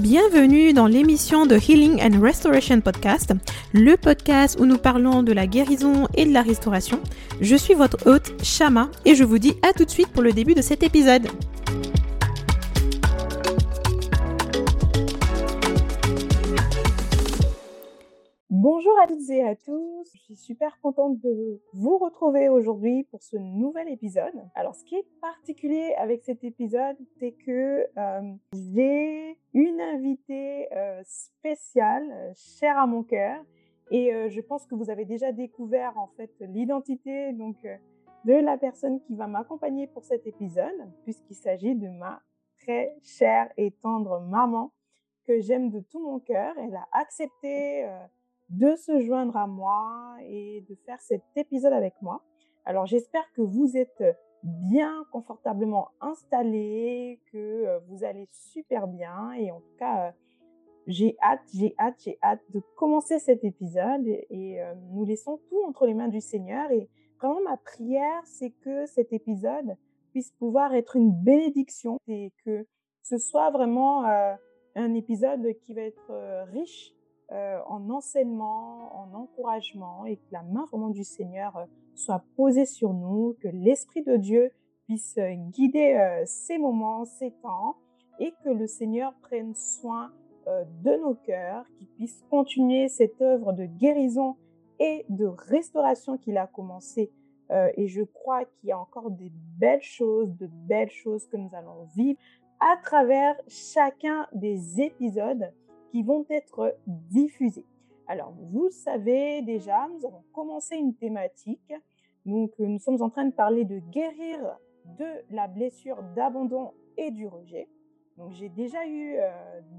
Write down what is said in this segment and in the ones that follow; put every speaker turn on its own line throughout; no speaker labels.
Bienvenue dans l'émission de Healing and Restoration Podcast, le podcast où nous parlons de la guérison et de la restauration. Je suis votre hôte, Shama, et je vous dis à tout de suite pour le début de cet épisode.
Bonjour à toutes et à tous, suis super contente de vous retrouver aujourd'hui pour ce nouvel épisode. Alors ce qui est particulier avec cet épisode, c'est que euh, j'ai une invitée euh, spéciale, euh, chère à mon cœur, et je pense que vous avez déjà découvert en fait l'identité donc de la personne qui va m'accompagner pour cet épisode, puisqu'il s'agit de ma très chère et tendre maman que j'aime de tout mon cœur. Elle a accepté de se joindre à moi et de faire cet épisode avec moi. Alors j'espère que vous êtes bien confortablement installés, que euh, vous allez super bien et en tout cas euh, j'ai hâte, j'ai hâte, j'ai hâte de commencer cet épisode et, euh, nous laissons tout entre les mains du Seigneur et vraiment ma prière c'est que cet épisode puisse pouvoir être une bénédiction et que ce soit vraiment un épisode qui va être riche euh, en enseignement, en encouragement et que la main vraiment du Seigneur euh, soit posée sur nous, que l'Esprit de Dieu puisse euh, guider ces moments, ces temps et que le Seigneur prenne soin de nos cœurs, qu'il puisse continuer cette œuvre de guérison et de restauration qu'il a commencé. et je crois qu'il y a encore des belles choses, de belles choses que nous allons vivre à travers chacun des épisodes qui vont être diffusés. Alors, vous savez déjà, nous avons commencé une thématique. Donc, euh, nous sommes en train de parler de guérir de la blessure d'abandon et du rejet. Donc, j'ai déjà eu euh,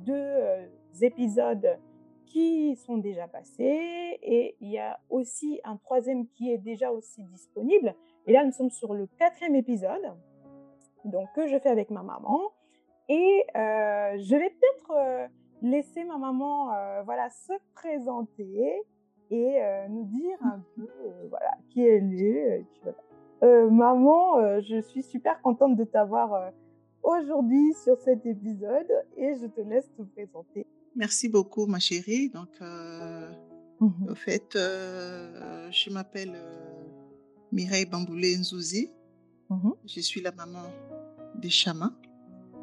deux euh, épisodes qui sont déjà passés et il y a aussi un troisième qui est déjà aussi disponible. Et là, nous sommes sur le quatrième épisode, donc que je fais avec ma maman. Et je vais peut-être laisser ma maman euh, voilà, se présenter et euh, nous dire un peu euh, voilà, qui elle est. maman, je suis super contente de t'avoir aujourd'hui sur cet épisode et je te laisse te présenter.
Merci beaucoup, ma chérie. Donc, mmh au fait, je m'appelle Mireille Bamboulé Nzouzi. Mmh je suis la maman de Chama.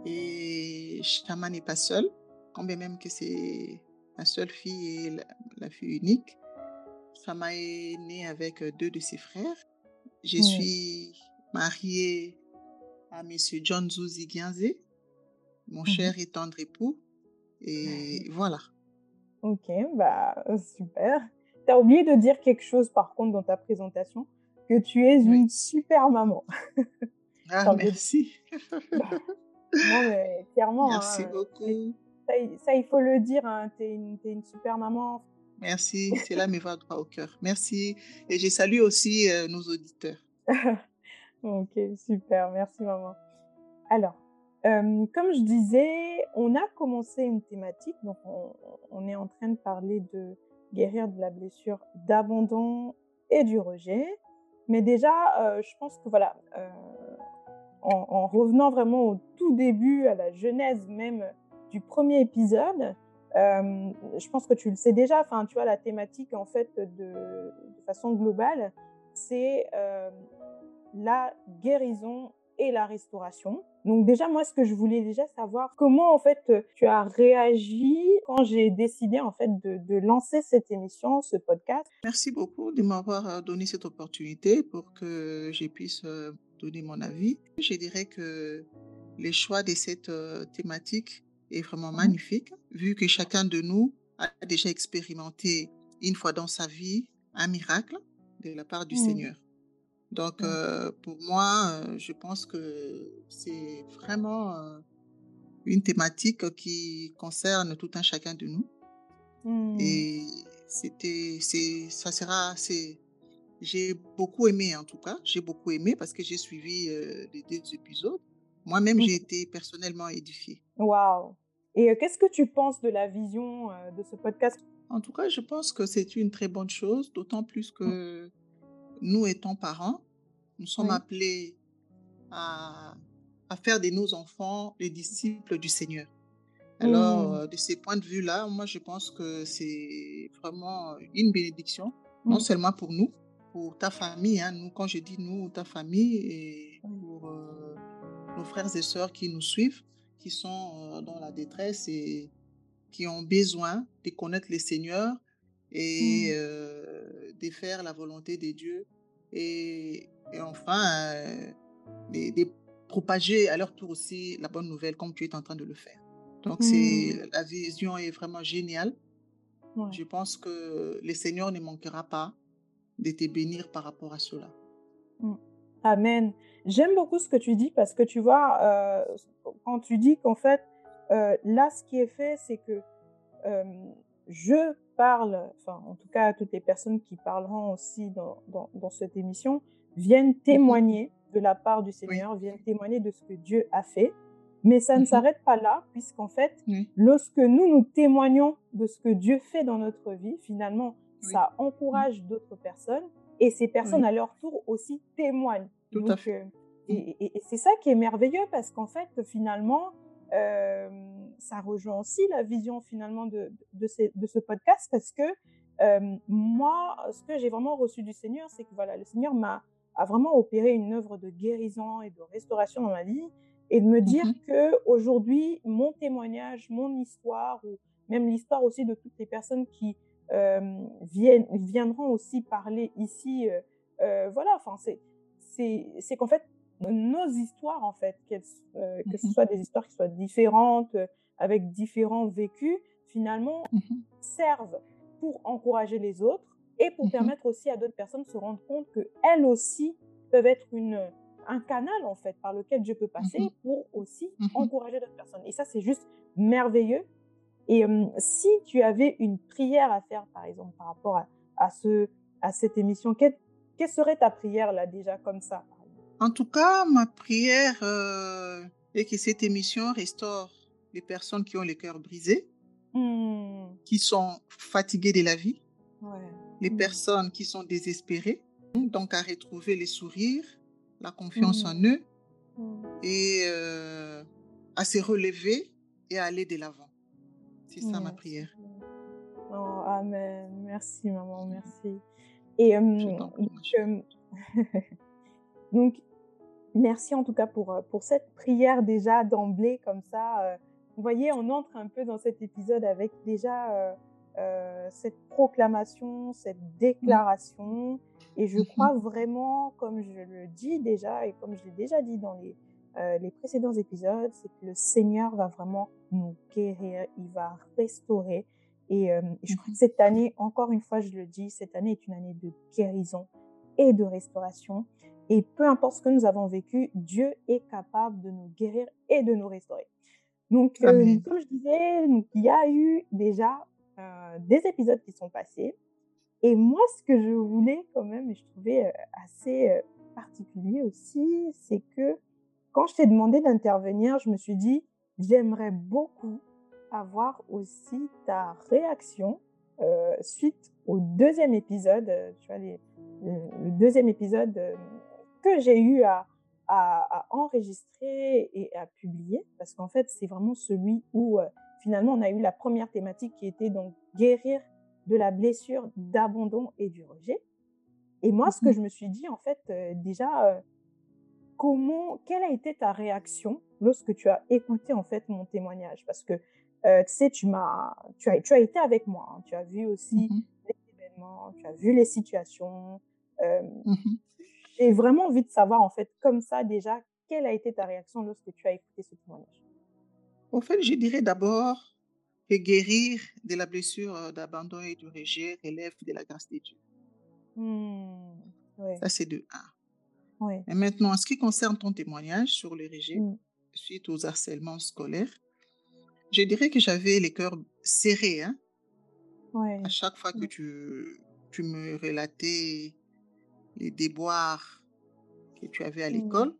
Et Chama n'est pas seule même que c'est ma seule fille et la, fille unique. Sama est née avec euh, deux de ses frères. Je suis mariée à Monsieur John Zouzi Gianze, mon mmh cher et tendre époux. Et voilà.
Ok, bah super. Tu as oublié de dire quelque chose par contre dans ta présentation, que tu es une super maman.
Ah, merci.
non, mais clairement.
Merci hein, beaucoup
ça, il faut le dire, hein, tu es, une super maman.
Merci, cela me va droit au cœur. Merci. Et je salue aussi euh, nos auditeurs.
ok, super. Merci, maman. Alors, euh, comme je disais, on a commencé une thématique, donc on, est en train de parler de guérir de la blessure d'abandon et du rejet. Mais déjà, euh, je pense que voilà, en, en, revenant vraiment au tout début, à la genèse même du premier épisode, euh, je pense que tu le sais déjà, enfin, tu vois, la thématique, en fait, de, façon globale, c'est euh, la guérison et la restauration. Donc déjà, moi, ce que je voulais déjà savoir, comment, en fait, tu as réagi quand j'ai décidé, en fait, de, lancer cette émission, ce podcast.
Merci beaucoup de m'avoir euh, donné cette opportunité pour que je puisse donner mon avis. Je dirais que les choix de cette thématique est vraiment mmh magnifique, vu que chacun de nous a déjà expérimenté une fois dans sa vie un miracle de la part du mmh. Seigneur. Donc, mmh. euh, pour moi, euh, je pense que c'est vraiment euh, une thématique qui concerne tout un chacun de nous. Et c'était, c'est, ça sera, c'est, j'ai beaucoup aimé en tout cas, j'ai beaucoup aimé parce que j'ai suivi les deux épisodes. Moi-même, j'ai été personnellement édifiée.
Waouh Et qu'est-ce que tu penses de la vision de ce podcast?
En tout cas, je pense que c'est une très bonne chose, d'autant plus mmh. que nous étant parents, nous sommes appelés à, à, faire de nos enfants les disciples du Seigneur. Alors,
Mmh.
euh, de ces points de vue-là, moi, je pense que c'est vraiment une bénédiction, non
Mmh.
seulement pour nous, pour ta famille, hein, nous, quand je dis nous, ta famille, et pour euh, nos frères et sœurs qui nous suivent, qui sont euh, dans la détresse et qui ont besoin de connaître le Seigneur et
Mmh.
euh, de faire la volonté de Dieu et, et enfin euh, de, de propager à leur tour aussi la bonne nouvelle comme tu es en train de le faire. Donc
Mmh.
c'est la vision est vraiment géniale.
Ouais.
Je pense que le Seigneur ne manquera pas de te bénir par rapport à cela.
Mmh. Amen. J'aime beaucoup ce que tu dis parce que tu vois, euh, quand tu dis qu'en fait, euh, là, ce qui est fait, c'est que euh, je parle, enfin, en tout cas, toutes les personnes qui parleront aussi dans, dans, dans cette émission viennent
Mhm.
témoigner de la part du
Oui.
Seigneur, viennent témoigner de ce que Dieu a fait. Mais ça ne
Mhm.
s'arrête pas là, puisqu'en fait,
Oui.
lorsque nous nous témoignons de ce que Dieu fait dans notre vie, finalement,
Oui.
ça encourage d'autres personnes et ces personnes,
Oui.
à leur tour, aussi témoignent.
Tout à fait.
euh, et, et- et c'est ça qui est merveilleux parce qu'en fait, finalement, euh, ça rejoint aussi la vision finalement de, de, ces- de ce podcast parce que euh, moi, ce que j'ai vraiment reçu du Seigneur, c'est que voilà, le Seigneur m'a a vraiment opéré une œuvre de guérison et de restauration dans ma vie et de me dire
Mhm.
que aujourd'hui, mon témoignage, mon histoire ou même l'histoire aussi de toutes les personnes qui viennent, viendront aussi parler ici, euh, euh, voilà, enfin c'est qu'en fait nos histoires en fait qu'elles, euh, que ce
Mhm.
soit des histoires qui soient différentes euh, avec différents vécus finalement
Mhm.
servent pour encourager les autres et pour
Mhm.
permettre aussi à d'autres personnes de se rendre compte que elles aussi peuvent être une un canal en fait par lequel Dieu peut passer pour aussi encourager d'autres personnes et ça c'est juste merveilleux et euh, si tu avais une prière à faire par exemple par rapport à, à ce à cette émission quelle, quelle serait ta prière là déjà comme ça
En tout cas, ma prière euh, est que cette émission restaure les personnes qui ont le cœur brisé,
Hmm,
qui sont fatiguées de la vie,
ouais.
les
Hmm,
personnes qui sont désespérées, donc à retrouver les sourires, la confiance en
hmm,
eux et euh, à se relever et à aller de l'avant. C'est ça ma prière.
Oh, amen. Merci, maman, merci. Et euh,
Je
donc, merci en tout cas pour, euh, pour cette prière déjà d'emblée comme ça. euh, vous voyez, on entre un peu dans cet épisode avec déjà euh, euh, cette proclamation, cette déclaration. Et je
Mhm.
crois vraiment, comme je le dis déjà et comme je l'ai déjà dit dans les, euh, les précédents épisodes, c'est que le Seigneur va vraiment nous guérir, il va restaurer. Et, euh, et je crois
Mhm.
que cette année, encore une fois, je le dis, cette année est une année de guérison et de restauration. Et peu importe ce que nous avons vécu, Dieu est capable de nous guérir et de nous restaurer. Donc, euh, comme je disais, donc, il y a eu déjà euh, des épisodes qui sont passés. Et moi, ce que je voulais quand même, et je trouvais assez particulier aussi, c'est que quand je t'ai demandé d'intervenir, je me suis dit, j'aimerais beaucoup avoir aussi ta réaction euh, suite au deuxième épisode, euh, tu vois, les- le, deuxième épisode euh, que j'ai eu à, à, à enregistrer et à publier, parce qu'en fait, c'est vraiment celui où euh, finalement on a eu la première thématique qui était donc guérir de la blessure d'abandon et du rejet. Et moi, ce que
Mhm.
je me suis dit, en fait, euh, déjà, comment, quelle a été ta réaction lorsque tu as écouté en fait mon témoignage? Parce que euh, tu sais, tu m'as, tu as, tu as été avec moi, hein. tu as vu aussi
Mhm.
les événements, tu as vu les situations. Euh,
Mhm.
J'ai vraiment envie de savoir en fait, comme ça déjà, quelle a été ta réaction lorsque tu as écouté ce témoignage?
Au fait, je dirais d'abord que guérir de la blessure euh, d'abandon et du rejet relève de la grâce de Dieu.
Ouais,
Ça, c'est de un. Et maintenant, en ce qui concerne ton témoignage sur le rejet
Hmm,
suite aux harcèlements scolaires, je dirais que j'avais les cœurs serrés hein,
ouais.
à chaque fois que
Ouais.
tu, tu me relatais les déboires que tu avais à
Hmm,
l'école,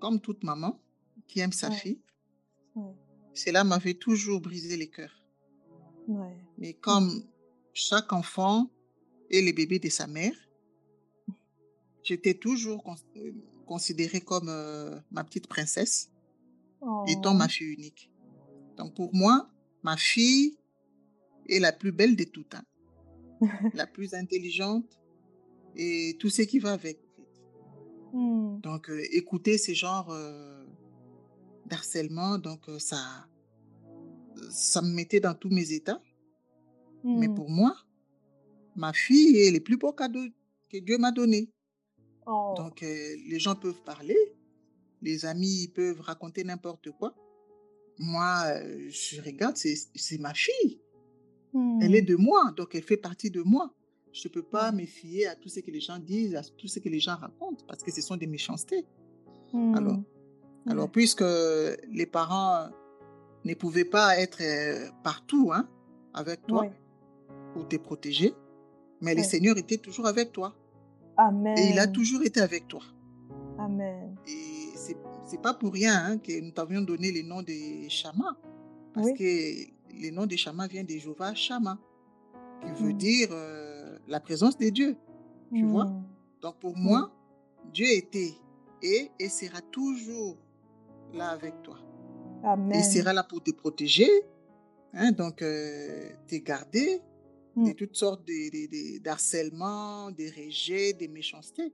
comme toute maman qui aime sa
Ouais,
fille.
ouais,
Cela m'avait toujours brisé les cœurs. Mais comme chaque enfant est le bébé de sa mère, j'étais toujours euh, considérée comme euh, ma petite princesse, étant
Oh,
ma fille unique. Donc pour moi, ma fille est la plus belle de toutes, hein. la plus intelligente et tout ce qui va avec.
Mmh.
Donc euh, écouter ces genres euh, d'harcèlement, donc ça, ça me mettait dans tous mes états. Mais
Mmh.
pour moi, ma fille est le plus beau cadeau que Dieu m'a donné.
Oh.
Donc euh, les gens peuvent parler, les amis peuvent raconter n'importe quoi. Moi, euh, je regarde, c'est ma fille. Elle est
Mmh.
de moi, donc elle fait partie de moi. Je ne peux pas
Mmh.
me fier à tout ce que les gens disent, à tout ce que les gens racontent, parce que ce sont des méchancetés. Alors,
Mmh.
alors puisque les parents ne pouvaient pas être euh, partout hein, avec toi pour te protéger, mais le. Seigneur était toujours avec toi. Et il a toujours été avec toi.
Amen.
Et c'est c'est pas pour rien hein, que nous t'avions donné le nom de Shama, parce
Oui.
que le nom de Shama vient de Jéhovah Shama, qui veut
Mmh.
dire euh, la présence de Dieu. Tu vois?
Mmh.
Donc pour moi, Dieu était et, et sera toujours là avec toi. Il
Amen.
sera là pour te protéger, hein, donc euh, te garder de
Mmh.
toutes sortes de, de- de- d'harcèlement, de rejets, de méchancetés.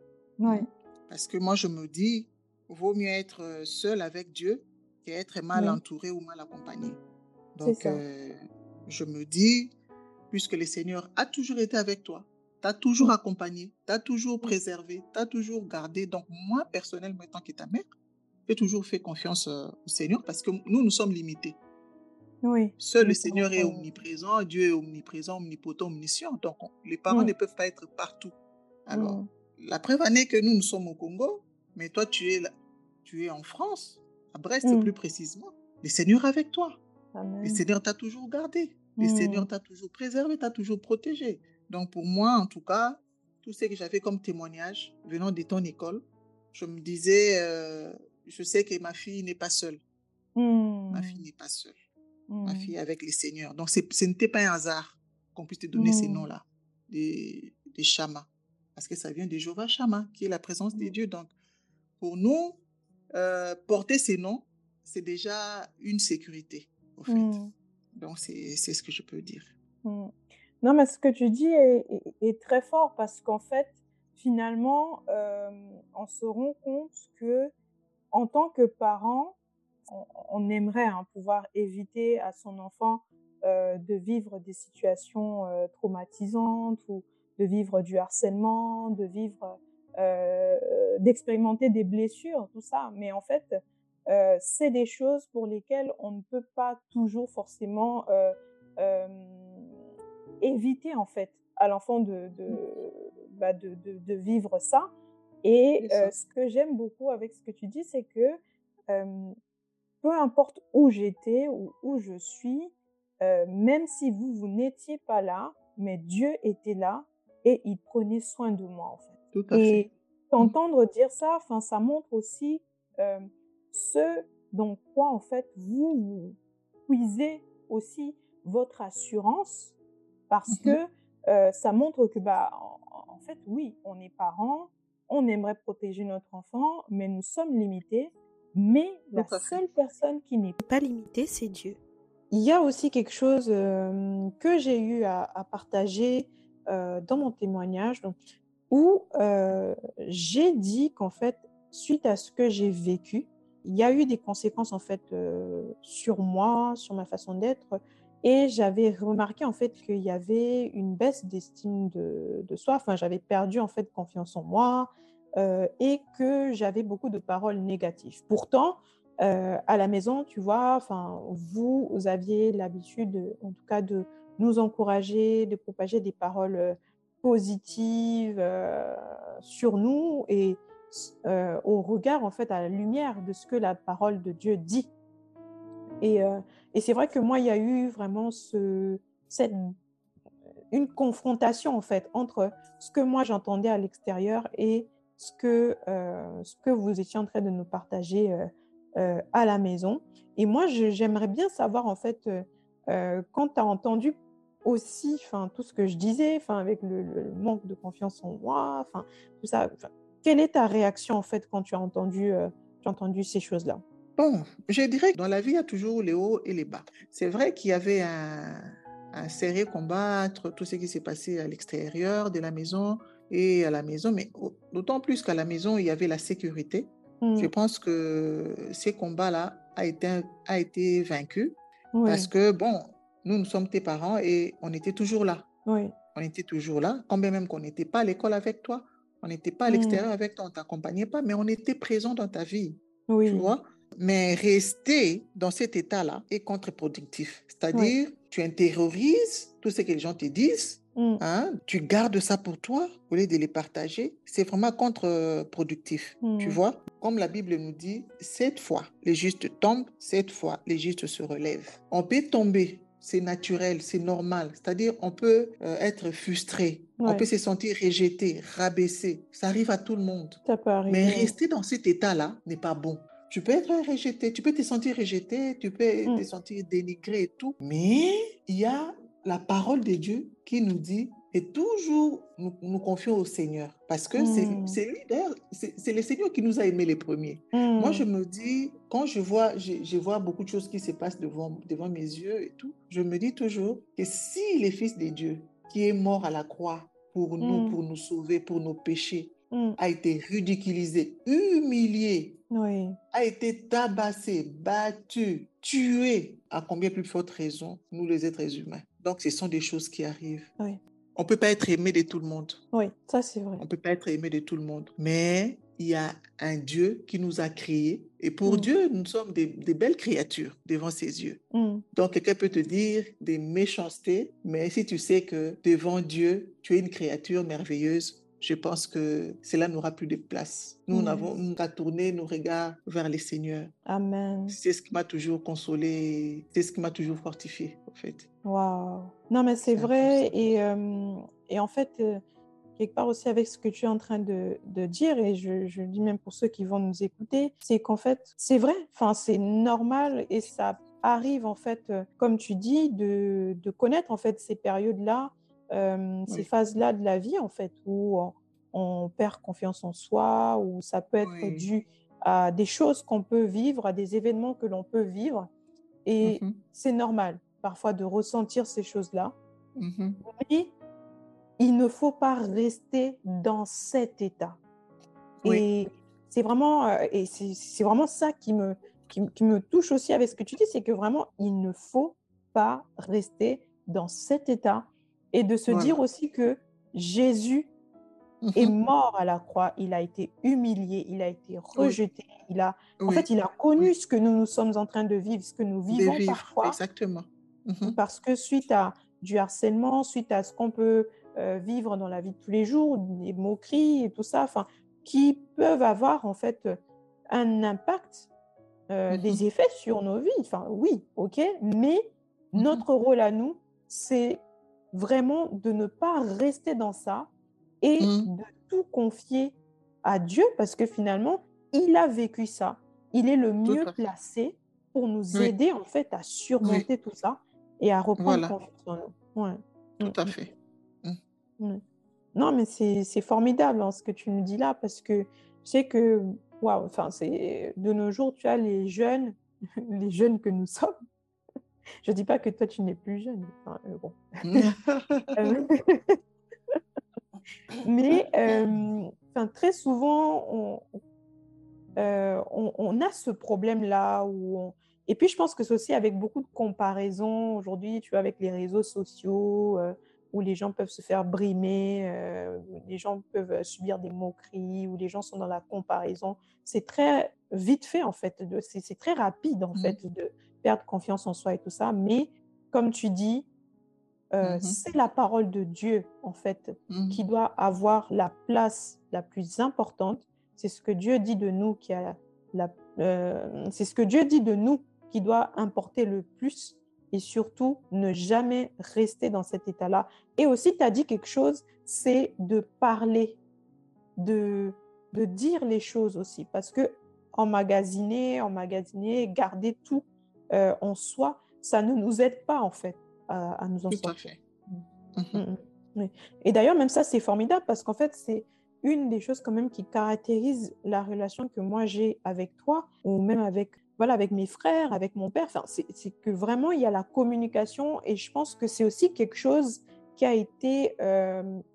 Parce que moi, je me dis, vaut mieux être euh, seul avec Dieu qu'être mal
Oui.
entouré ou mal accompagné. Donc, euh, je me dis, puisque le Seigneur a toujours été avec toi, t'a toujours accompagné, t'a toujours préservé, t'a toujours gardé. Donc, moi, personnellement, étant que ta mère, j'ai toujours fait confiance euh, au Seigneur parce que nous, nous sommes limités.
Oui.
Seul le Seigneur est omniprésent, Dieu est omniprésent, omnipotent, omniscient. Donc, on- les parents ne peuvent pas être partout. Alors, la preuve en est que nous, nous sommes au Congo, mais toi, tu es, là- tu es en France, à Brest plus précisément. Le Seigneur est avec toi. Le. Seigneur t'a toujours gardé. Le Seigneur t'a toujours préservé, t'a toujours protégé. Donc, pour moi, en tout cas, tout ce que j'avais comme témoignage venant de ton école, je me disais, euh, je sais que ma fille n'est pas seule. Ma fille
Mmh.
n'est pas seule. Ma
Mmh.
fille avec le Seigneur. Donc, ce n'était pas un hasard qu'on puisse te donner ces
Mmh.
noms-là, des, des chamas. Parce que ça vient de Jéhovah Shama, qui est la présence
Mmh.
Dieu. Donc, pour nous, euh, porter ces noms, c'est déjà une sécurité, au fait.
Mmh.
Donc, c'est ce que je peux dire.
Non, mais ce que tu dis est, est- est très fort parce qu'en fait, finalement, euh, on se rend compte que en tant que parent, on, on aimerait hein, pouvoir éviter à son enfant euh, de vivre des situations euh, traumatisantes ou de vivre du harcèlement, de vivre, euh, d'expérimenter des blessures, tout ça. Mais en fait, c'est des choses pour lesquelles on ne peut pas toujours forcément éviter en fait à l'enfant de, de, bah, de, de, de vivre ça. Et euh, ce que j'aime beaucoup avec ce que tu dis, c'est que euh, peu importe où j'étais ou où je suis, euh, même si vous, vous n'étiez pas là, mais Dieu était là et il prenait soin de moi en fait.
Tout à fait.
Et t'entendre dire ça, enfin, ça montre aussi euh, ce dans quoi en fait vous, vous puisez aussi votre assurance parce
Mhm.
que euh, ça montre que bah en, en fait oui, on est parents, on aimerait protéger notre enfant, mais nous sommes limités. Mais la seule personne qui n'est
Pas limité, c'est Dieu.
il y a aussi quelque chose euh, que j'ai eu à, à partager euh, dans mon témoignage, donc, où euh, j'ai dit qu'en fait, suite à ce que j'ai vécu, il y a eu des conséquences en fait sur moi, sur ma façon d'être, et j'avais remarqué en fait qu'il y avait une baisse d'estime de, de soi. Enfin, j'avais perdu en fait confiance en moi euh, et que j'avais beaucoup de paroles négatives. Pourtant, euh, à la maison, tu vois, enfin, vous, aviez l'habitude, de- en tout cas, de nous encourager, de propager des paroles euh, positives sur nous et au regard, en fait, à la lumière de ce que la parole de Dieu dit. Et, c'est vrai que moi, il y a eu vraiment ce, cette, une confrontation, en fait, entre ce que moi j'entendais à l'extérieur et ce que, euh, ce que vous étiez en train de nous partager euh, euh, à la maison. Et moi, j'aimerais bien savoir, en fait, quand tu as entendu aussi tout ce que je disais, avec le, manque de confiance en moi, tout ça, quelle est ta réaction, en fait, quand tu as entendu, tu as entendu ces choses-là?
Bon, je dirais que dans la vie, il y a toujours les hauts et les bas. C'est vrai qu'il y avait un, un serré combat entre tout ce qui s'est passé à l'extérieur de la maison et à la maison, mais d'autant plus qu'à la maison, il y avait la sécurité. Je
Mm.
pense que ces combats-là a été, a été vaincu parce que, bon, nous, nous sommes tes parents et on était toujours là.
oui.
On était toujours là, quand bien même qu'on n'était pas à l'école avec toi, on n'était pas à
Mm.
l'extérieur avec toi, on ne t'accompagnait pas, mais on était présent dans ta vie, tu
Oui,
vois. Mais rester dans cet état-là est contre-productif.
oui.
C'est-à-dire, tu intériorises tout ce que les gens te disent,
Mm.
hein, tu gardes ça pour toi au lieu de les partager. C'est vraiment contre-productif, tu
Mm.
vois? Comme la Bible nous dit, cette fois, les justes tombent, cette fois, les justes se relèvent. On peut tomber, c'est naturel, c'est normal. C'est-à-dire, on peut euh, être frustré, on peut se sentir rejeté, rabaissé. Ça arrive à tout le monde.
ça peut
Mais
arriver.
rester dans cet état-là n'est pas bon. Tu peux être rejeté, tu peux te sentir rejeté, tu peux te
Mm.
sentir dénigré et tout. Mais il y a la parole de Dieu qui nous dit, et toujours nous, nous confions au Seigneur. Parce que c'est
Mm.
c'est lui, d'ailleurs, c'est le Seigneur qui nous a aimés les premiers. Moi, je
Mm.
me dis, quand je vois, je, je vois beaucoup de choses qui se passent devant, devant mes yeux et tout, je me dis toujours que si le Fils de Dieu, qui est mort à la croix pour nous,
Mm.
pour nous sauver, pour nos péchés,
Mm.
a été ridiculisé, humilié,
Oui,
a été tabassé, battu, tué, à combien plus forte raison, nous les êtres humains? Donc, ce sont des choses qui arrivent.
oui,
On ne peut pas être aimé de tout le monde.
oui, ça c'est vrai.
On ne peut pas être aimé de tout le monde. Mais il y a un Dieu qui nous a créés. Et pour
Mm.
Dieu, nous sommes des, des belles créatures devant ses yeux.
Mm.
Donc, quelqu'un peut te dire des méchancetés, mais si tu sais que devant Dieu, tu es une créature merveilleuse, je pense que cela n'aura plus de place. Nous n'avons nous qu'à tourner nos regards vers le Seigneur.
Amen.
C'est ce qui m'a toujours consolé, c'est ce qui m'a toujours fortifié, en fait.
Waouh. Non, mais c'est vrai. Et, euh, et en fait, euh, quelque part aussi avec ce que tu es en train de, de dire, et je, je le dis même pour ceux qui vont nous écouter, c'est qu'en fait, c'est vrai, enfin, c'est normal et ça arrive, en fait, euh, comme tu dis, de, de connaître, en fait, ces périodes-là, euh, ces phases-là de la vie, en fait, où on, on perd confiance en soi, où ça peut être
oui.
dû à des choses qu'on peut vivre, à des événements que l'on peut vivre. Et
Mhm,
c'est normal parfois de ressentir ces choses-là,
mhm.
mais il ne faut pas rester dans cet état.
Oui,
Et c'est vraiment, euh, et c'est c'est vraiment ça qui me, qui, me qui me touche aussi avec ce que tu dis, c'est que vraiment, il ne faut pas rester dans cet état et de se dire aussi que Jésus est
Mhm.
mort à la croix, il a été humilié, il a été
Oui,
rejeté, il a, en fait, il a
oui.
connu ce que nous nous sommes en train de vivre, ce que nous vivons
vivre,
parfois,
exactement. Mhm,
parce que suite à du harcèlement, suite à ce qu'on peut euh, vivre dans la vie de tous les jours, des moqueries et tout ça, enfin, qui peuvent avoir en fait un impact, euh,
mhm.
des effets sur nos vies. Enfin, oui, ok, mais notre rôle à nous, c'est vraiment de ne pas rester dans ça et
Mhm.
de tout confier à Dieu, parce que finalement, il a vécu ça. Il est le mieux placé pour nous
Oui,
aider en fait à
oui,
surmonter tout ça et à reprendre
voilà,
confiance en nous. Ouais.
tout
Mm,
à
mm,
fait. Mm.
mm. Non, mais c'est c'est formidable hein, ce que tu nous dis là, parce que je sais que, waouh, enfin, c'est de nos jours, tu as les jeunes, les jeunes que nous sommes. Je dis pas que toi, tu n'es plus jeune. enfin, euh, bon. Euh, mais euh, très souvent, on, euh, on, on a ce problème-là. Où on- Et puis, je pense que c'est aussi avec beaucoup de comparaisons aujourd'hui, tu vois, avec les réseaux sociaux, où les gens peuvent se faire brimer, où les gens peuvent subir des moqueries, où les gens sont dans la comparaison. C'est très vite fait, en fait. C'est très rapide, en
Mhm,
fait, de perdre confiance en soi et tout ça. Mais, comme tu dis, euh,
mhm,
c'est la parole de Dieu, en fait, qui
mhm.
doit avoir la place la plus importante. C'est ce que Dieu dit de nous qui a la, euh, c'est ce que Dieu dit de nous qui doit importer le plus et surtout ne jamais rester dans cet état-là. Et aussi, tu as dit quelque chose, c'est de parler, de, de dire les choses aussi, parce que emmagasiner, emmagasiner, garder tout euh, en soi, ça ne nous aide pas en fait à, à nous en
Tout à
sortir.
fait.
Mm,
Mhm.
mm, oui. Et d'ailleurs, même ça, c'est formidable parce qu'en fait, c'est une des choses quand même qui caractérise la relation que moi j'ai avec toi ou même avec voilà, avec mes frères, avec mon père. Enfin, c'est que vraiment, il y a la communication et je pense que c'est aussi quelque chose qui a été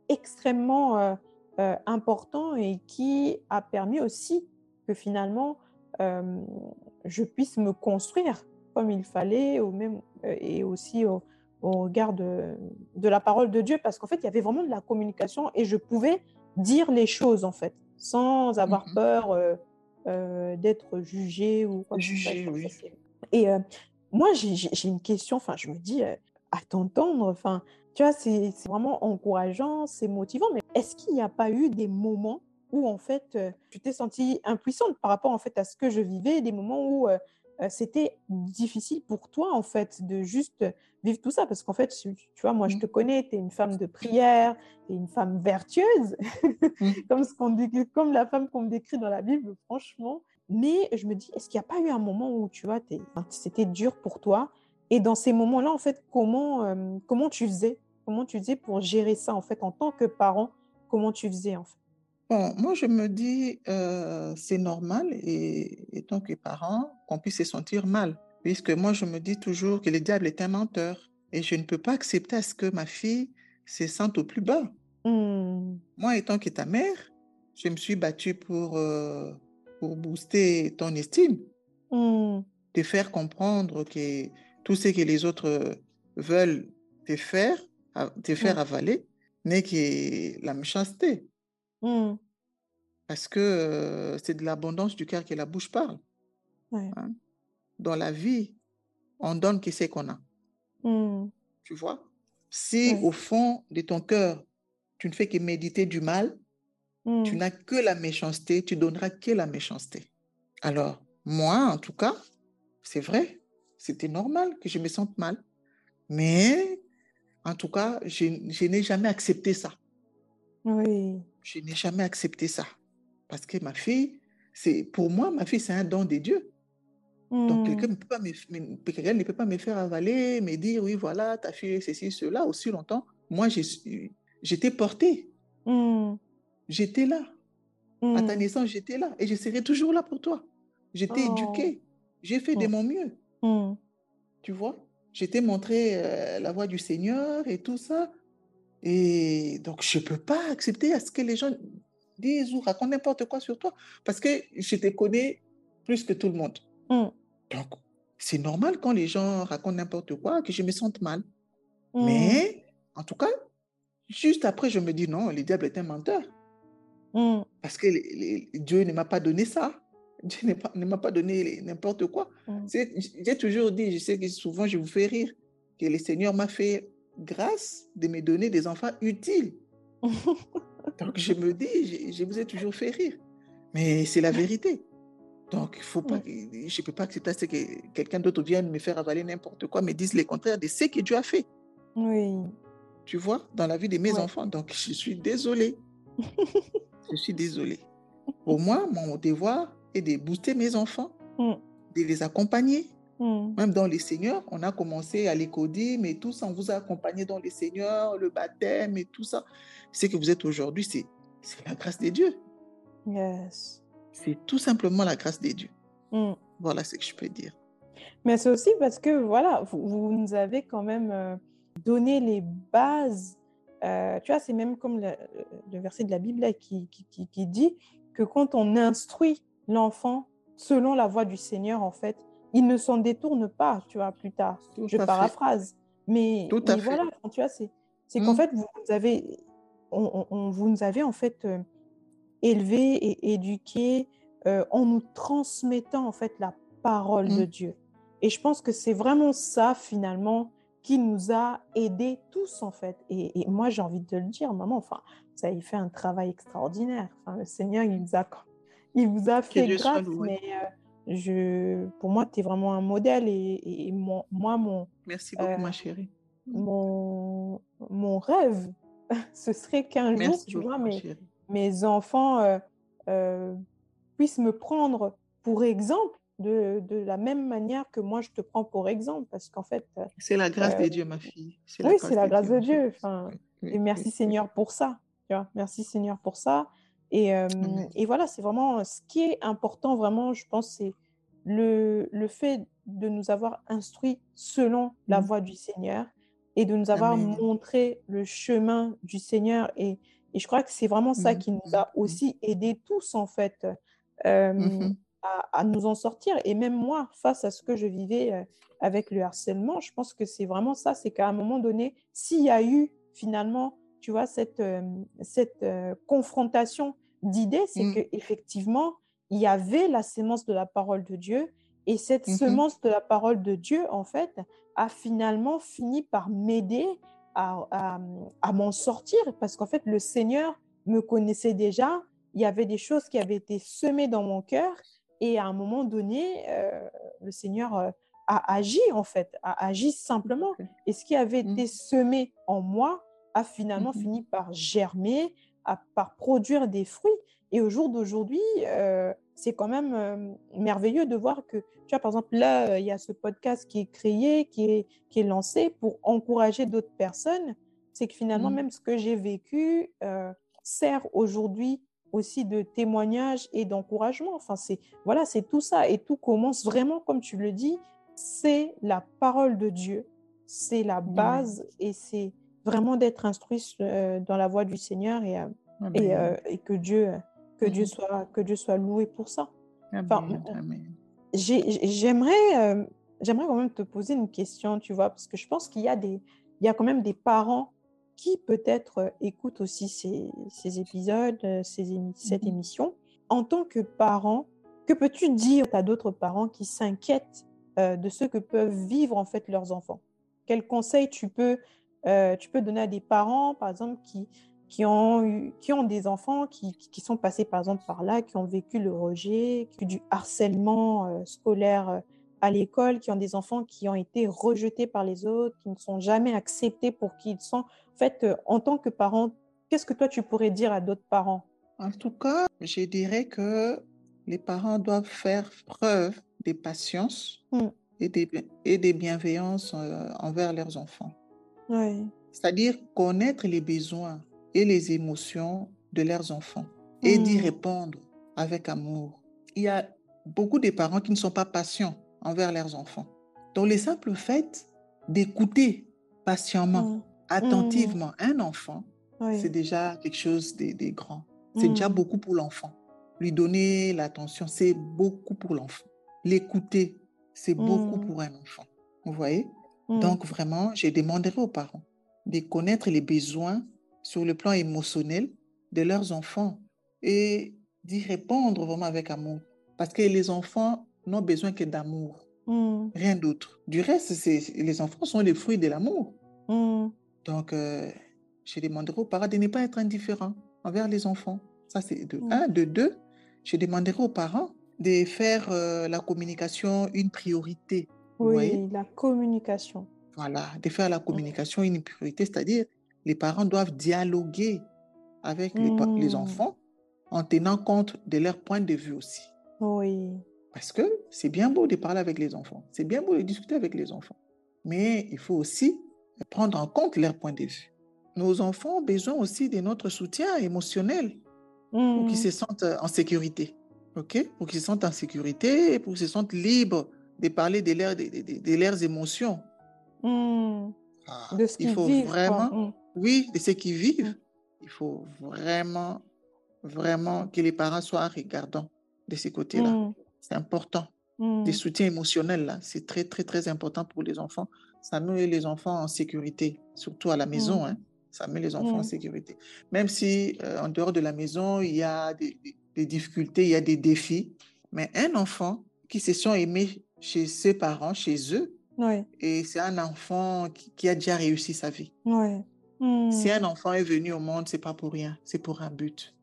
extrêmement important et qui a permis aussi que finalement, je puisse me construire comme il fallait, ou même, et aussi au, regard de, de, la parole de Dieu, parce qu'en fait, il y avait vraiment de la communication et je pouvais dire les choses, en fait, sans avoir mmh peur d'être jugée ou quoi
Jugée, oui.
Et moi, j'ai une question, enfin, je me dis, à t'entendre, enfin, tu vois, c'est vraiment encourageant, c'est motivant, mais est-ce qu'il n'y a pas eu des moments où, en fait, tu t'es sentie impuissante par rapport, en fait, à ce que je vivais, des moments où c'était difficile pour toi, en fait, de juste vivre tout ça? Parce qu'en fait, tu, vois, moi, je mmh. te connais, tu es une femme de prière, tu es une femme vertueuse, mmh. comme, ce qu'on dit, comme la femme qu'on me décrit dans la Bible, franchement. Mais je me dis, est-ce qu'il n'y a pas eu un moment où, tu vois, c'était dur pour toi? Et dans ces moments-là, en fait, comment, comment tu faisais? Comment tu faisais pour gérer ça, en fait, en tant que parent? Comment tu faisais, en fait?
Bon, moi, je me dis, c'est normal, et, tant que parent, qu'on puisse se sentir mal. Puisque moi, je me dis toujours que le diable est un menteur. Et je ne peux pas accepter à ce que ma fille se sente au plus bas. Mmh. Moi, étant que ta mère, je me suis battue pour, pour booster ton estime, mmh. te faire comprendre que tout ce que les autres veulent te faire, te faire avaler, n'est que la méchanceté. Mmh. Parce que c'est de l'abondance du cœur que la bouche parle. Hein. Dans la vie, on donne ce qu'on a. Mmh. Tu vois? Si au fond de ton cœur, tu ne fais que méditer du mal, tu mmh. n'as que la méchanceté, tu donneras que la méchanceté. Alors, moi, en tout cas, c'est vrai, c'était normal que je me sente mal. Mais, en tout cas, je, je n'ai jamais accepté ça.
Oui.
Je n'ai jamais accepté ça. Parce que ma fille, c'est pour moi, ma fille, c'est un don de Dieu. Donc, quelqu'un mmh. ne, peut pas me, ne peut pas me faire avaler, me dire, oui, voilà, ta fille est ceci, cela, aussi longtemps. Moi, j'étais portée. Mmh. J'étais là. À ta mmh. naissance, j'étais là. Et je serai toujours là pour toi. J'étais oh. éduquée. J'ai fait de mon mieux. Tu vois? J'étais montré euh, la voie du Seigneur et tout ça. Et donc, je ne peux pas accepter à ce que les gens disent ou racontent n'importe quoi sur toi parce que je te connais plus que tout le monde. Mmh. Donc, c'est normal quand les gens racontent n'importe quoi que je me sente mal. Mmh. Mais, en tout cas, juste après, je me dis non, le diable est un menteur. Mmh. Parce que Dieu ne m'a pas donné ça. Dieu ne m'a pas donné n'importe quoi. J'ai toujours dit, je sais que souvent je vous fais rire, que le Seigneur m'a fait grâce de me donner des enfants utiles. Donc je me dis, je, vous ai toujours fait rire. Mais c'est la vérité. Donc, il faut pas, je ne peux pas accepter que quelqu'un d'autre vienne me faire avaler n'importe quoi, me dise le contraire de ce que Dieu a fait.
Oui.
Tu vois, dans la vie de mes enfants. Donc, je suis désolée. je suis désolée. Pour moi, mon devoir est de booster mes enfants, mm. de les accompagner, Mmh. Même dans les seigneurs, on a commencé à l'écoder, mais tout ça, on vous a accompagné dans les seigneurs, le baptême et tout ça. Ce que vous êtes aujourd'hui, c'est la grâce de Dieu.
Yes.
C'est tout simplement la grâce de Dieu. Mmh. Voilà ce que je peux dire.
Mais c'est aussi parce que, voilà, vous, nous avez quand même euh, donné les bases. Euh, tu vois, c'est même comme le, verset de la Bible qui, qui, qui dit que quand on instruit l'enfant selon la voie du Seigneur, en fait, il ne s'en détourne pas, tu vois, plus tard. je paraphrase. Mais, voilà, tu vois, c'est, qu'en mmh. fait, vous avez, on, vous nous avez en fait euh, élevé et éduqué euh, en nous transmettant en fait la parole de mmh. Dieu. Et je pense que c'est vraiment ça finalement qui nous a aidés tous en fait. Et, moi j'ai envie de le dire, maman, enfin, ça a fait un travail extraordinaire. Enfin, le Seigneur il vous a, il vous a fait grâce, mais euh, je, pour moi, tu es vraiment un modèle et, moi, mon.
Merci beaucoup, ma euh, chérie.
Mon, mon rêve, ce serait qu'un jour, tu vois, mes, mes enfants euh, euh, puissent me prendre pour exemple de, de, la même manière que moi je te prends pour exemple. Parce qu'en fait
c'est la grâce de Dieu ma fille.
Oui c'est la grâce de Dieu, Enfin, et merci Seigneur pour ça tu vois. Merci Seigneur pour ça et, et voilà, c'est vraiment ce qui est important, vraiment, je pense, c'est le, le fait de nous avoir instruits selon la
Mmh.
voie du Seigneur et de nous avoir
Amen.
montré le chemin du Seigneur. Et, et je crois que c'est vraiment ça
Mmh,
qui nous
mmh,
a
mmh.
aussi aidés tous, en fait, euh, à, à nous en sortir. Et même moi, face à ce que je vivais euh, avec le harcèlement, je pense que c'est vraiment ça, c'est qu'à un moment donné, s'il y a eu finalement, tu vois, cette, cette confrontation d'idées, c'est
Mm,
qu'effectivement, il y avait la sémence de la parole de Dieu. Et cette
mhm.
semence de la parole de Dieu, en fait, a finalement fini par m'aider à, à- à m'en sortir parce qu'en fait, le Seigneur me connaissait déjà. Il y avait des choses qui avaient été semées dans mon cœur. Et à un moment donné, euh, le Seigneur euh, a agi, en fait, a agi simplement. Et ce qui avait
Mm,
été semé en moi a finalement
mhm.
fini par germer, à- par produire des fruits. Et au jour d'aujourd'hui, euh, c'est quand même euh, merveilleux de voir que, tu vois, par exemple, là, euh, il y a ce podcast qui est créé, qui est, qui est lancé pour encourager d'autres personnes. C'est que finalement,
Mm,
même ce que j'ai vécu sert aujourd'hui aussi de témoignage et d'encouragement. Enfin, c'est voilà, c'est tout ça. Et tout commence vraiment, comme tu le dis, c'est la parole de Dieu. C'est la base et c'est vraiment d'être instruit euh, dans la voie du Seigneur et, euh, et, euh, et que Dieu, que Dieu soit, que Dieu soit loué pour ça. Enfin, j'aimerais, j'aimerais quand même te poser une question, tu vois, parce que je pense qu'il y a des, il y a quand même des parents qui peut-être écoutent aussi ces, ces épisodes, ces émi- cette
Mhm.
émission. En tant que parent, que peux-tu dire à d'autres parents qui s'inquiètent euh, de ce que peuvent vivre en fait leurs enfants? Quels conseils tu peux, euh, tu peux donner à des parents, par exemple, qui, qui ont eu, qui ont des enfants qui, qui sont passés par exemple par là, qui ont vécu le rejet, qui ont eu du harcèlement euh, scolaire euh, à l'école, qui ont des enfants qui ont été rejetés par les autres, qui ne sont jamais acceptés pour qui ils sont. En fait, en tant que parent, qu'est-ce que toi tu pourrais dire à d'autres parents?
En tout cas, je dirais que les parents doivent faire preuve de patience
Mm.
et de, et de bienveillance envers leurs enfants. C'est-à-dire connaître les besoins et les émotions de leurs enfants et d'y
Mm.
répondre avec amour. Il y a beaucoup de parents qui ne sont pas patients envers leurs enfants. Donc, le simple fait d'écouter patiemment,
Mm.
attentivement un enfant, c'est déjà quelque chose de, de grand. C'est déjà beaucoup pour l'enfant. Lui donner l'attention, c'est beaucoup pour l'enfant. L'écouter, c'est beaucoup pour un enfant. Vous voyez?
Mm.
Donc, vraiment, je demanderai aux parents de connaître les besoins sur le plan émotionnel de leurs enfants et d'y répondre vraiment avec amour. Parce que les enfants n'ont besoin que d'amour,
Mm.
rien d'autre. Du reste, les enfants sont les fruits de l'amour.
Mm.
Donc, euh, je demanderai aux parents de ne pas être indifférents envers les enfants. Ça, c'est de un. De deux, je demanderai aux parents de faire euh, la communication une priorité.
Oui, la communication.
Voilà, de faire la
Mm.
communication une priorité, c'est-à-dire les parents doivent dialoguer avec les, pa- les
Mm.
enfants en tenant compte de leur point de vue aussi.
Oui.
Parce que c'est bien beau de parler avec les enfants, c'est bien beau de discuter avec les enfants, mais il faut aussi prendre en compte leur point de vue. Nos enfants ont besoin aussi de notre soutien émotionnel pour qu'ils
Mm.
se sentent en sécurité, ok? Pour qu'ils se sentent en sécurité pour qu'ils se sentent libres de parler de, leurs- de- de- leurs émotions.
Mm.
Ah,
De ce
il faut
vivent,
vraiment,
Mm.
oui, de ce qu'ils vivent,
Mm.
il faut vraiment, vraiment que les parents soient regardants de ce côté-là.
Mm.
C'est important. Des soutiens émotionnels, là, c'est très, très, très important pour les enfants. Ça met les enfants en sécurité, surtout à la maison, hein. Ça met les enfants en sécurité. Même si euh, en dehors de la maison, il y a des difficultés, il y a des défis, mais un enfant qui se sent aimé chez ses parents, chez eux, et c'est un enfant qui, qui a déjà réussi sa vie.
Ouais.
Si un enfant est venu au monde, c'est pas pour rien, c'est pour un but.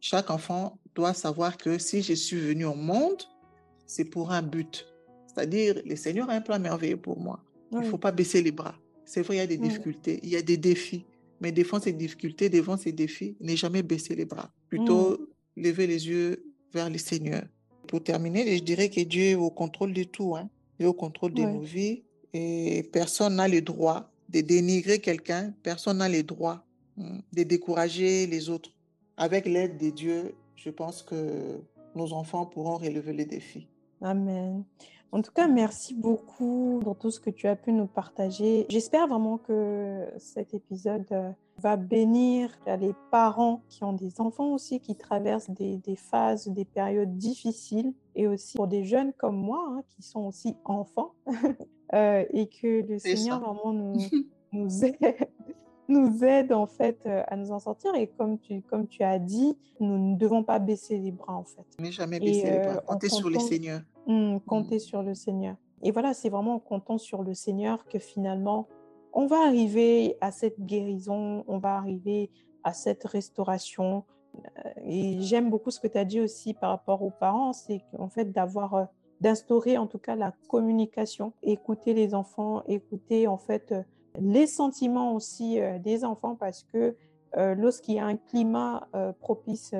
Chaque enfant doit savoir que si je suis venu au monde, c'est pour un but. C'est-à-dire, le Seigneur a un plan merveilleux pour moi. Il ne faut pas baisser les bras. C'est vrai, il y a des difficultés, il y a des défis. Mais devant ces difficultés, devant ces défis, ne jamais baisser les bras. Plutôt lever les yeux vers le Seigneur. Pour terminer, je dirais que Dieu est au contrôle de tout. Hein. Il est au contrôle de
Ouais.
nos vies. Et personne n'a le droit de dénigrer quelqu'un. Personne n'a le droit hum, de décourager les autres. Avec l'aide de Dieu, je pense que nos enfants pourront relever les défis.
Amen. En tout cas, merci beaucoup pour tout ce que tu as pu nous partager. J'espère vraiment que cet épisode euh, va bénir les parents qui ont des enfants aussi, qui traversent des, phases, des périodes difficiles, et aussi pour des jeunes comme moi, hein, qui sont aussi enfants, euh, et que le Seigneur vraiment nous, nous aide nous aide en fait euh, à nous en sortir. Et comme tu, comme tu as dit, nous ne devons pas baisser les bras en fait.
Mais jamais baisser les bras, compter sur le Seigneur.
Mmh, compter mmh. sur le Seigneur. Et voilà, c'est vraiment en comptant sur le Seigneur que finalement, on va arriver à cette guérison, on va arriver à cette restauration. Euh, et j'aime beaucoup ce que tu as dit aussi par rapport aux parents, c'est qu'en fait d'avoir, euh, d'instaurer en tout cas la communication, écouter les enfants, écouter en fait les sentiments aussi euh, des enfants parce que euh, lorsqu'il y a un climat euh, propice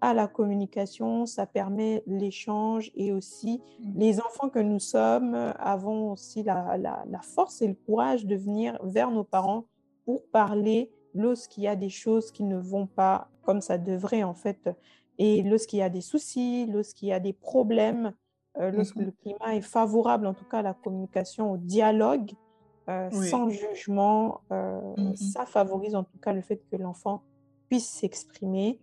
à la communication, ça permet l'échange et aussi mmh. les enfants que nous sommes avons aussi la, force et le courage de venir vers nos parents pour parler lorsqu'il y a des choses qui ne vont pas comme ça devrait en fait et lorsqu'il y a des soucis, lorsqu'il y a des problèmes, lorsque mmh le climat est favorable en tout cas à la communication, au dialogue, euh, sans jugement. Euh, mmh ça favorise en tout cas le fait que l'enfant puisse s'exprimer.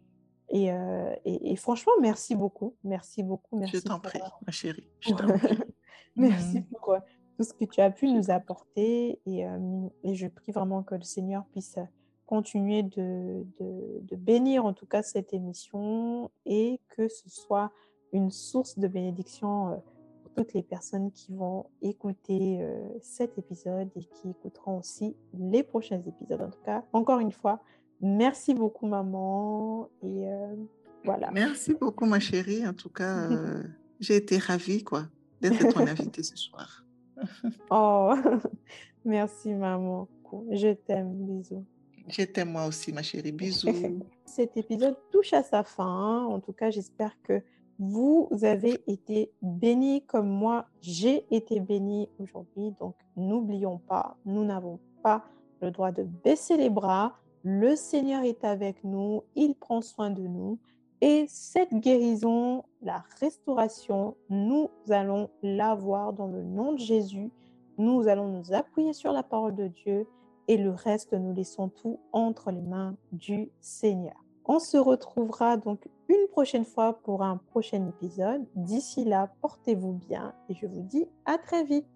Et, euh, et, franchement, merci beaucoup. Merci beaucoup. Merci
je t'en prie, ma chérie.
merci mmh pour tout ce que tu as pu nous apporter. Et, et, je prie vraiment que le Seigneur puisse continuer de, de, de, bénir en tout cas cette émission et que ce soit une source de bénédiction toutes les personnes qui vont écouter euh, cet épisode et qui écouteront aussi les prochains épisodes. En tout cas, encore une fois, merci beaucoup maman et euh, voilà.
Merci beaucoup ma chérie. En tout cas, euh, j'ai été ravie quoi d'être ton invitée ce soir.
oh, merci maman. Je t'aime. Bisous.
Je t'aime moi aussi ma chérie. Bisous.
Cet épisode touche à sa fin. En tout cas, j'espère que vous avez été bénis comme moi, j'ai été béni aujourd'hui. Donc, n'oublions pas, nous n'avons pas le droit de baisser les bras. Le Seigneur est avec nous, il prend soin de nous. Et cette guérison, la restauration, nous allons l'avoir dans le nom de Jésus. Nous allons nous appuyer sur la parole de Dieu et le reste, nous laissons tout entre les mains du Seigneur. On se retrouvera donc une prochaine fois pour un prochain épisode. D'ici là, portez-vous bien et je vous dis à très vite.